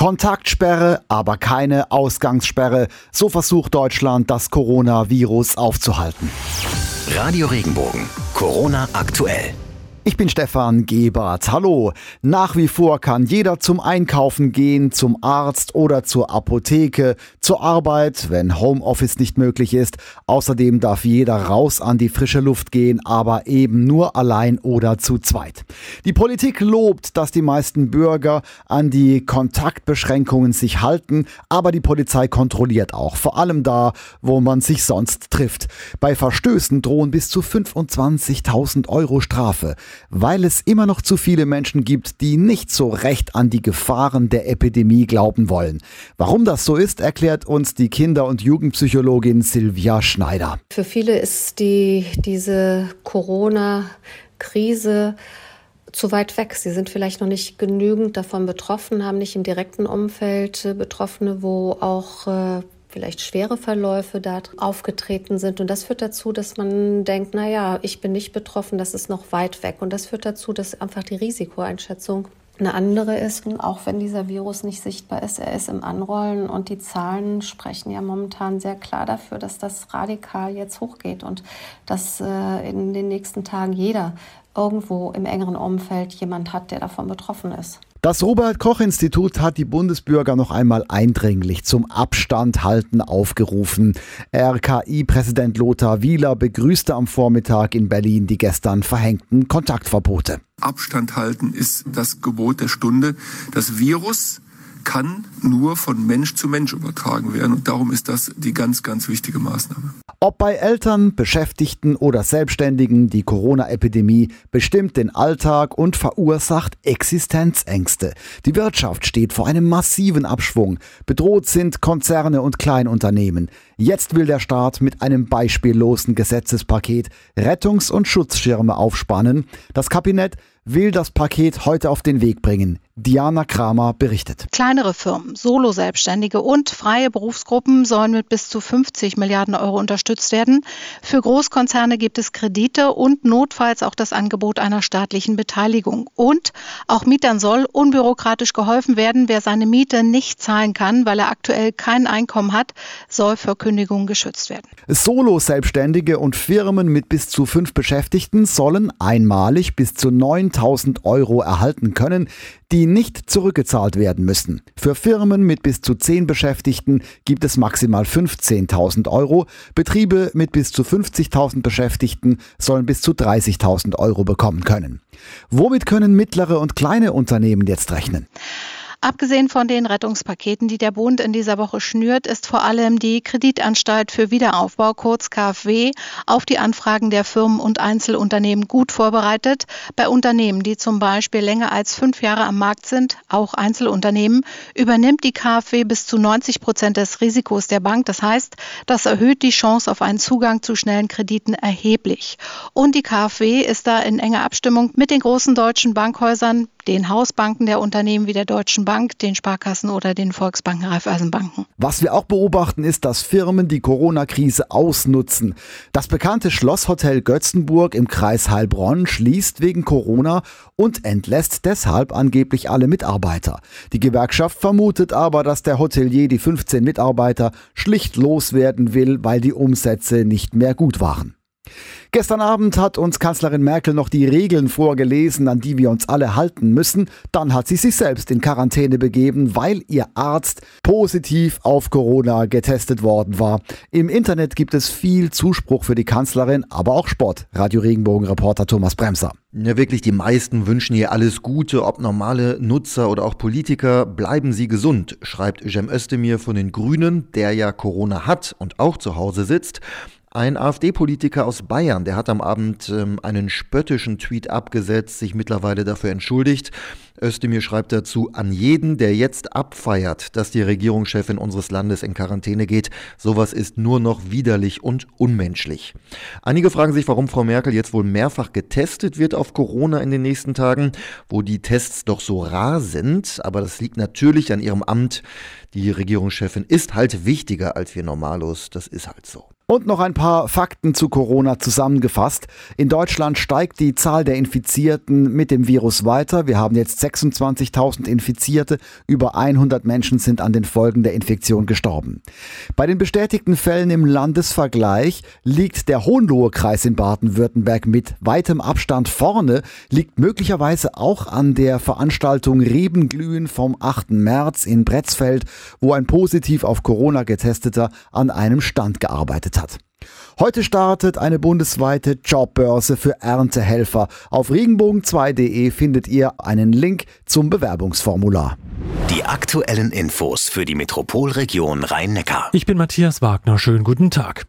Kontaktsperre, aber keine Ausgangssperre. So versucht Deutschland, das Coronavirus aufzuhalten. Radio Regenbogen. Corona aktuell. Ich bin Stefan Gebert. Hallo. Nach wie vor kann jeder zum Einkaufen gehen, zum Arzt oder zur Apotheke, zur Arbeit, wenn Homeoffice nicht möglich ist. Außerdem darf jeder raus an die frische Luft gehen, aber eben nur allein oder zu zweit. Die Politik lobt, dass die meisten Bürger an die Kontaktbeschränkungen sich halten, aber die Polizei kontrolliert auch, vor allem da, wo man sich sonst trifft. Bei Verstößen drohen bis zu 25.000 Euro Strafe weil es immer noch zu viele Menschen gibt, die nicht so recht an die Gefahren der Epidemie glauben wollen. Warum das so ist, erklärt uns die Kinder- und Jugendpsychologin Silvia Schneider. Für viele ist die, diese Corona-Krise zu weit weg. Sie sind vielleicht noch nicht genügend davon betroffen, haben nicht im direkten Umfeld äh, Betroffene, wo auch äh, vielleicht schwere Verläufe da aufgetreten sind. Und das führt dazu, dass man denkt, na ja, ich bin nicht betroffen, das ist noch weit weg. Und das führt dazu, dass einfach die Risikoeinschätzung eine andere ist, auch wenn dieser Virus nicht sichtbar ist, er ist im Anrollen und die Zahlen sprechen ja momentan sehr klar dafür, dass das radikal jetzt hochgeht und dass äh, in den nächsten Tagen jeder irgendwo im engeren Umfeld jemand hat, der davon betroffen ist. Das Robert Koch Institut hat die Bundesbürger noch einmal eindringlich zum Abstand halten aufgerufen. RKI-Präsident Lothar Wieler begrüßte am Vormittag in Berlin die gestern verhängten Kontaktverbote. Abstand halten ist das Gebot der Stunde. Das Virus kann nur von Mensch zu Mensch übertragen werden. Und darum ist das die ganz, ganz wichtige Maßnahme. Ob bei Eltern, Beschäftigten oder Selbstständigen, die Corona-Epidemie bestimmt den Alltag und verursacht Existenzängste. Die Wirtschaft steht vor einem massiven Abschwung. Bedroht sind Konzerne und Kleinunternehmen. Jetzt will der Staat mit einem beispiellosen Gesetzespaket Rettungs- und Schutzschirme aufspannen. Das Kabinett will das Paket heute auf den Weg bringen. Diana Kramer berichtet. Kleinere Firmen, Solo-Selbstständige und freie Berufsgruppen sollen mit bis zu 50 Milliarden Euro unterstützt werden. Für Großkonzerne gibt es Kredite und notfalls auch das Angebot einer staatlichen Beteiligung. Und auch Mietern soll unbürokratisch geholfen werden. Wer seine Miete nicht zahlen kann, weil er aktuell kein Einkommen hat, soll für Kündigung geschützt werden. Solo-Selbstständige und Firmen mit bis zu fünf Beschäftigten sollen einmalig bis zu 9000 Euro erhalten können die nicht zurückgezahlt werden müssen. Für Firmen mit bis zu 10 Beschäftigten gibt es maximal 15.000 Euro. Betriebe mit bis zu 50.000 Beschäftigten sollen bis zu 30.000 Euro bekommen können. Womit können mittlere und kleine Unternehmen jetzt rechnen? Abgesehen von den Rettungspaketen, die der Bund in dieser Woche schnürt, ist vor allem die Kreditanstalt für Wiederaufbau, kurz KfW, auf die Anfragen der Firmen und Einzelunternehmen gut vorbereitet. Bei Unternehmen, die zum Beispiel länger als fünf Jahre am Markt sind, auch Einzelunternehmen, übernimmt die KfW bis zu 90 Prozent des Risikos der Bank. Das heißt, das erhöht die Chance auf einen Zugang zu schnellen Krediten erheblich. Und die KfW ist da in enger Abstimmung mit den großen deutschen Bankhäusern den Hausbanken der Unternehmen wie der Deutschen Bank, den Sparkassen oder den Volksbanken, Raiffeisenbanken. Was wir auch beobachten, ist, dass Firmen die Corona-Krise ausnutzen. Das bekannte Schlosshotel Götzenburg im Kreis Heilbronn schließt wegen Corona und entlässt deshalb angeblich alle Mitarbeiter. Die Gewerkschaft vermutet aber, dass der Hotelier die 15 Mitarbeiter schlicht loswerden will, weil die Umsätze nicht mehr gut waren. Gestern Abend hat uns Kanzlerin Merkel noch die Regeln vorgelesen, an die wir uns alle halten müssen. Dann hat sie sich selbst in Quarantäne begeben, weil ihr Arzt positiv auf Corona getestet worden war. Im Internet gibt es viel Zuspruch für die Kanzlerin, aber auch Sport. Radio Regenbogen Reporter Thomas Bremser. Ja, wirklich, die meisten wünschen ihr alles Gute, ob normale Nutzer oder auch Politiker. Bleiben Sie gesund, schreibt Jem Özdemir von den Grünen, der ja Corona hat und auch zu Hause sitzt. Ein AfD-Politiker aus Bayern, der hat am Abend ähm, einen spöttischen Tweet abgesetzt, sich mittlerweile dafür entschuldigt. Özdemir schreibt dazu, an jeden, der jetzt abfeiert, dass die Regierungschefin unseres Landes in Quarantäne geht, sowas ist nur noch widerlich und unmenschlich. Einige fragen sich, warum Frau Merkel jetzt wohl mehrfach getestet wird auf Corona in den nächsten Tagen, wo die Tests doch so rar sind, aber das liegt natürlich an ihrem Amt. Die Regierungschefin ist halt wichtiger als wir Normalos, das ist halt so. Und noch ein paar Fakten zu Corona zusammengefasst. In Deutschland steigt die Zahl der Infizierten mit dem Virus weiter. Wir haben jetzt 26.000 Infizierte, über 100 Menschen sind an den Folgen der Infektion gestorben. Bei den bestätigten Fällen im Landesvergleich liegt der Hohenlohe-Kreis in Baden-Württemberg mit weitem Abstand vorne, liegt möglicherweise auch an der Veranstaltung Rebenglühen vom 8. März in Bretzfeld, wo ein positiv auf Corona getesteter an einem Stand gearbeitet hat. Heute startet eine bundesweite Jobbörse für Erntehelfer. Auf regenbogen2.de findet ihr einen Link zum Bewerbungsformular. Die aktuellen Infos für die Metropolregion Rhein-Neckar. Ich bin Matthias Wagner. Schönen guten Tag.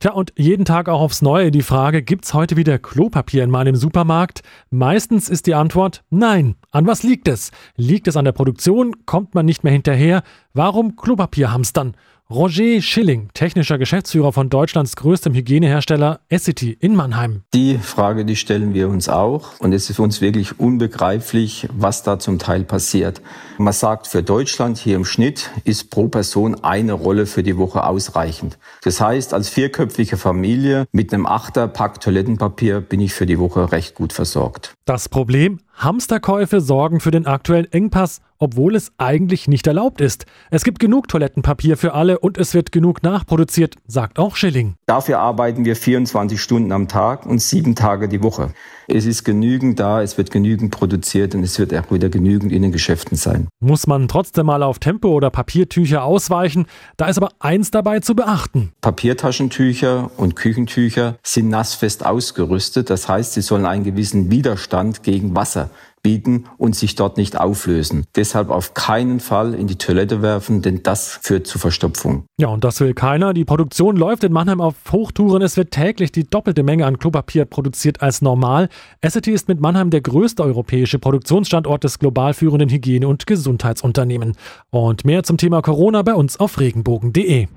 Tja, und jeden Tag auch aufs Neue die Frage, gibt's heute wieder Klopapier in meinem Supermarkt? Meistens ist die Antwort nein. An was liegt es? Liegt es an der Produktion? Kommt man nicht mehr hinterher? Warum Klopapier hamstern? Roger Schilling, technischer Geschäftsführer von Deutschlands größtem Hygienehersteller Essity in Mannheim. Die Frage, die stellen wir uns auch. Und es ist für uns wirklich unbegreiflich, was da zum Teil passiert. Man sagt, für Deutschland hier im Schnitt ist pro Person eine Rolle für die Woche ausreichend. Das heißt, als vierköpfige Familie mit einem Achterpack Toilettenpapier bin ich für die Woche recht gut versorgt. Das Problem? Hamsterkäufe sorgen für den aktuellen Engpass, obwohl es eigentlich nicht erlaubt ist. Es gibt genug Toilettenpapier für alle und es wird genug nachproduziert, sagt auch Schilling. Dafür arbeiten wir 24 Stunden am Tag und sieben Tage die Woche. Es ist genügend da, es wird genügend produziert und es wird auch wieder genügend in den Geschäften sein. Muss man trotzdem mal auf Tempo oder Papiertücher ausweichen? Da ist aber eins dabei zu beachten. Papiertaschentücher und Küchentücher sind nassfest ausgerüstet. Das heißt, sie sollen einen gewissen Widerstand gegen Wasser bieten und sich dort nicht auflösen. Deshalb auf keinen Fall in die Toilette werfen, denn das führt zu Verstopfung. Ja, und das will keiner. Die Produktion läuft in Mannheim auf Hochtouren. Es wird täglich die doppelte Menge an Klopapier produziert als normal. Essity ist mit Mannheim der größte europäische Produktionsstandort des global führenden Hygiene- und Gesundheitsunternehmen. Und mehr zum Thema Corona bei uns auf regenbogen.de.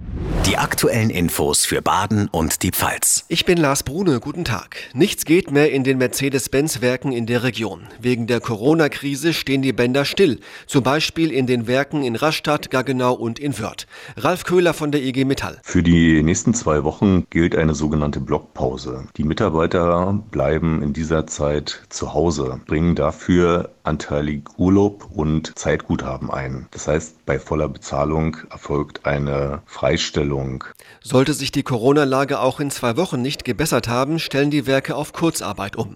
Die aktuellen Infos für Baden und die Pfalz. Ich bin Lars Brune, guten Tag. Nichts geht mehr in den Mercedes-Benz-Werken in der Region. Wegen der Corona-Krise stehen die Bänder still, zum Beispiel in den Werken in Rastatt, Gaggenau und in Wörth. Ralf Köhler von der IG Metall. Für die nächsten zwei Wochen gilt eine sogenannte Blockpause. Die Mitarbeiter bleiben in dieser Zeit zu Hause, bringen dafür anteilig Urlaub und Zeitguthaben ein. Das heißt, bei voller Bezahlung erfolgt eine Freistellung. Sollte sich die Corona-Lage auch in zwei Wochen nicht gebessert haben, stellen die Werke auf Kurzarbeit um.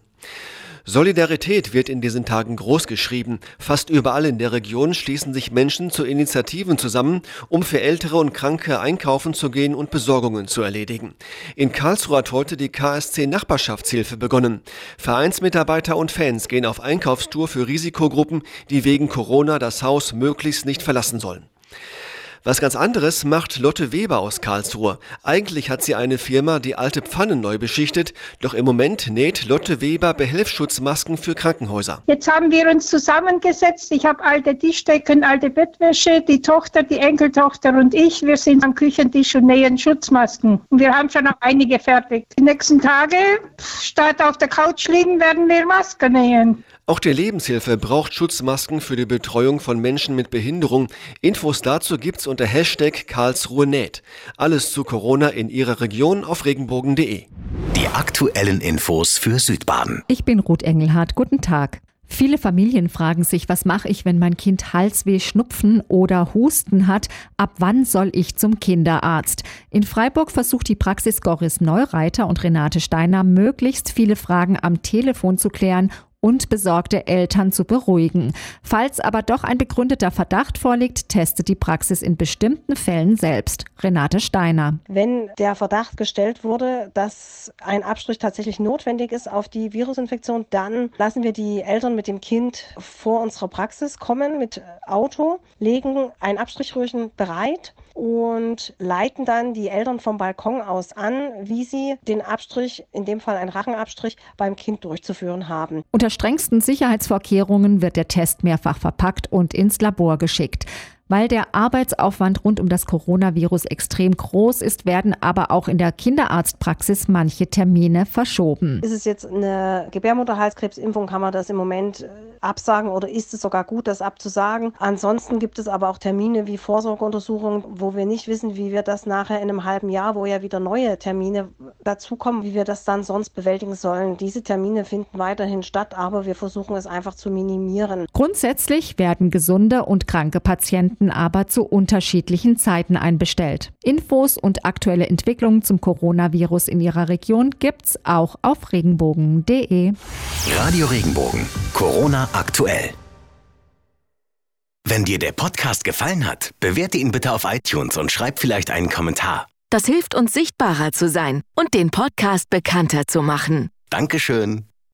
Solidarität wird in diesen Tagen großgeschrieben. Fast überall in der Region schließen sich Menschen zu Initiativen zusammen, um für Ältere und Kranke einkaufen zu gehen und Besorgungen zu erledigen. In Karlsruhe hat heute die KSC Nachbarschaftshilfe begonnen. Vereinsmitarbeiter und Fans gehen auf Einkaufstour für Risikogruppen, die wegen Corona das Haus möglichst nicht verlassen sollen. Was ganz anderes macht Lotte Weber aus Karlsruhe. Eigentlich hat sie eine Firma, die alte Pfannen neu beschichtet, doch im Moment näht Lotte Weber Behelfsschutzmasken für Krankenhäuser. Jetzt haben wir uns zusammengesetzt. Ich habe alte Tischdecken, alte Bettwäsche, die Tochter, die Enkeltochter und ich. Wir sind am Küchentisch und nähen Schutzmasken. Und wir haben schon noch einige fertig. Die nächsten Tage, statt auf der Couch liegen, werden wir Masken nähen. Auch die Lebenshilfe braucht Schutzmasken für die Betreuung von Menschen mit Behinderung. Infos dazu gibt's unter Hashtag Karlsruhe näht. Alles zu Corona in Ihrer Region auf regenbogen.de. Die aktuellen Infos für Südbaden. Ich bin Ruth Engelhardt. Guten Tag. Viele Familien fragen sich, was mache ich, wenn mein Kind Halsweh, Schnupfen oder Husten hat? Ab wann soll ich zum Kinderarzt? In Freiburg versucht die Praxis Goris Neureiter und Renate Steiner möglichst viele Fragen am Telefon zu klären und besorgte Eltern zu beruhigen. Falls aber doch ein begründeter Verdacht vorliegt, testet die Praxis in bestimmten Fällen selbst. Renate Steiner. Wenn der Verdacht gestellt wurde, dass ein Abstrich tatsächlich notwendig ist auf die Virusinfektion, dann lassen wir die Eltern mit dem Kind vor unserer Praxis kommen mit Auto, legen ein Abstrichröhrchen bereit und leiten dann die Eltern vom Balkon aus an, wie sie den Abstrich, in dem Fall einen Rachenabstrich, beim Kind durchzuführen haben. Unter strengsten Sicherheitsvorkehrungen wird der Test mehrfach verpackt und ins Labor geschickt. Weil der Arbeitsaufwand rund um das Coronavirus extrem groß ist, werden aber auch in der Kinderarztpraxis manche Termine verschoben. Ist es jetzt eine Gebärmutterhalskrebsimpfung, kann man das im Moment äh, absagen oder ist es sogar gut, das abzusagen? Ansonsten gibt es aber auch Termine wie Vorsorgeuntersuchungen, wo wir nicht wissen, wie wir das nachher in einem halben Jahr, wo ja wieder neue Termine dazukommen, wie wir das dann sonst bewältigen sollen. Diese Termine finden weiterhin statt, aber wir versuchen es einfach zu minimieren. Grundsätzlich werden gesunde und kranke Patienten aber zu unterschiedlichen Zeiten einbestellt. Infos und aktuelle Entwicklungen zum Coronavirus in Ihrer Region gibt's auch auf regenbogen.de. Radio Regenbogen. Corona aktuell. Wenn dir der Podcast gefallen hat, bewerte ihn bitte auf iTunes und schreib vielleicht einen Kommentar. Das hilft uns sichtbarer zu sein und den Podcast bekannter zu machen. Dankeschön.